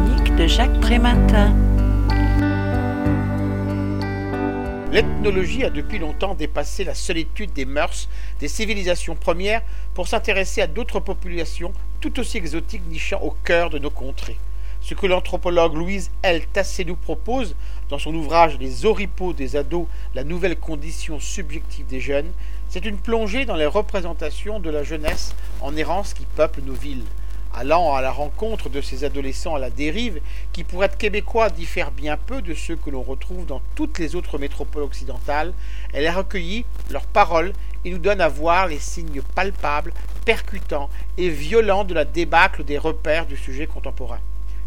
de Jacques Prématin. L'ethnologie a depuis longtemps dépassé la solitude des mœurs des civilisations premières pour s'intéresser à d'autres populations tout aussi exotiques nichant au cœur de nos contrées. Ce que l'anthropologue Louise L. Tassé nous propose dans son ouvrage Les oripeaux des ados, la nouvelle condition subjective des jeunes, c'est une plongée dans les représentations de la jeunesse en errance qui peuple nos villes allant à la rencontre de ces adolescents à la dérive, qui pour être québécois diffèrent bien peu de ceux que l'on retrouve dans toutes les autres métropoles occidentales, elle a recueilli leurs paroles et nous donne à voir les signes palpables, percutants et violents de la débâcle des repères du sujet contemporain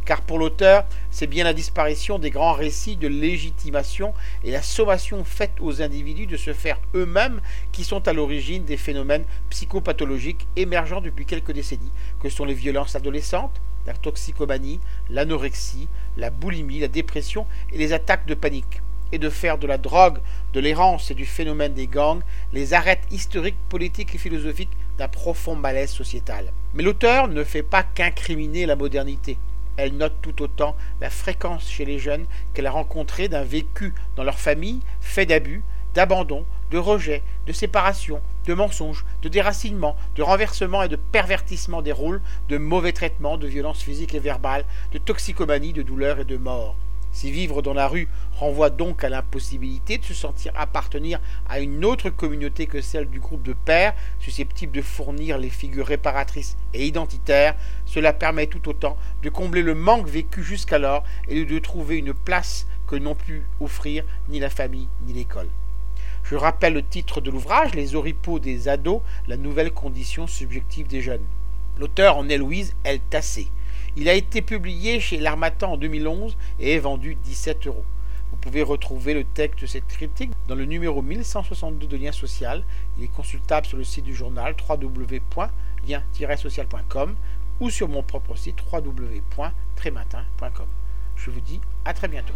car pour l'auteur, c'est bien la disparition des grands récits de légitimation et la sommation faite aux individus de se faire eux-mêmes qui sont à l'origine des phénomènes psychopathologiques émergents depuis quelques décennies, que sont les violences adolescentes, la toxicomanie, l'anorexie, la boulimie, la dépression et les attaques de panique et de faire de la drogue, de l'errance et du phénomène des gangs les arêtes historiques, politiques et philosophiques d'un profond malaise sociétal. Mais l'auteur ne fait pas qu'incriminer la modernité. Elle note tout autant la fréquence chez les jeunes qu'elle a rencontrée d'un vécu dans leur famille fait d'abus, d'abandon, de rejet, de séparation, de mensonges, de déracinement, de renversement et de pervertissement des rôles, de mauvais traitements, de violences physiques et verbales, de toxicomanie, de douleur et de mort. Si vivre dans la rue renvoie donc à l'impossibilité de se sentir appartenir à une autre communauté que celle du groupe de pères, susceptible de fournir les figures réparatrices et identitaires, cela permet tout autant de combler le manque vécu jusqu'alors et de trouver une place que n'ont pu offrir ni la famille ni l'école. Je rappelle le titre de l'ouvrage, Les oripeaux des ados, la nouvelle condition subjective des jeunes. L'auteur en est Louise L. Tassé. Il a été publié chez l'Armatan en 2011 et est vendu 17 euros. Vous pouvez retrouver le texte de cette critique dans le numéro 1162 de Lien Social. Il est consultable sur le site du journal www.lien-social.com ou sur mon propre site www.trématin.com. Je vous dis à très bientôt.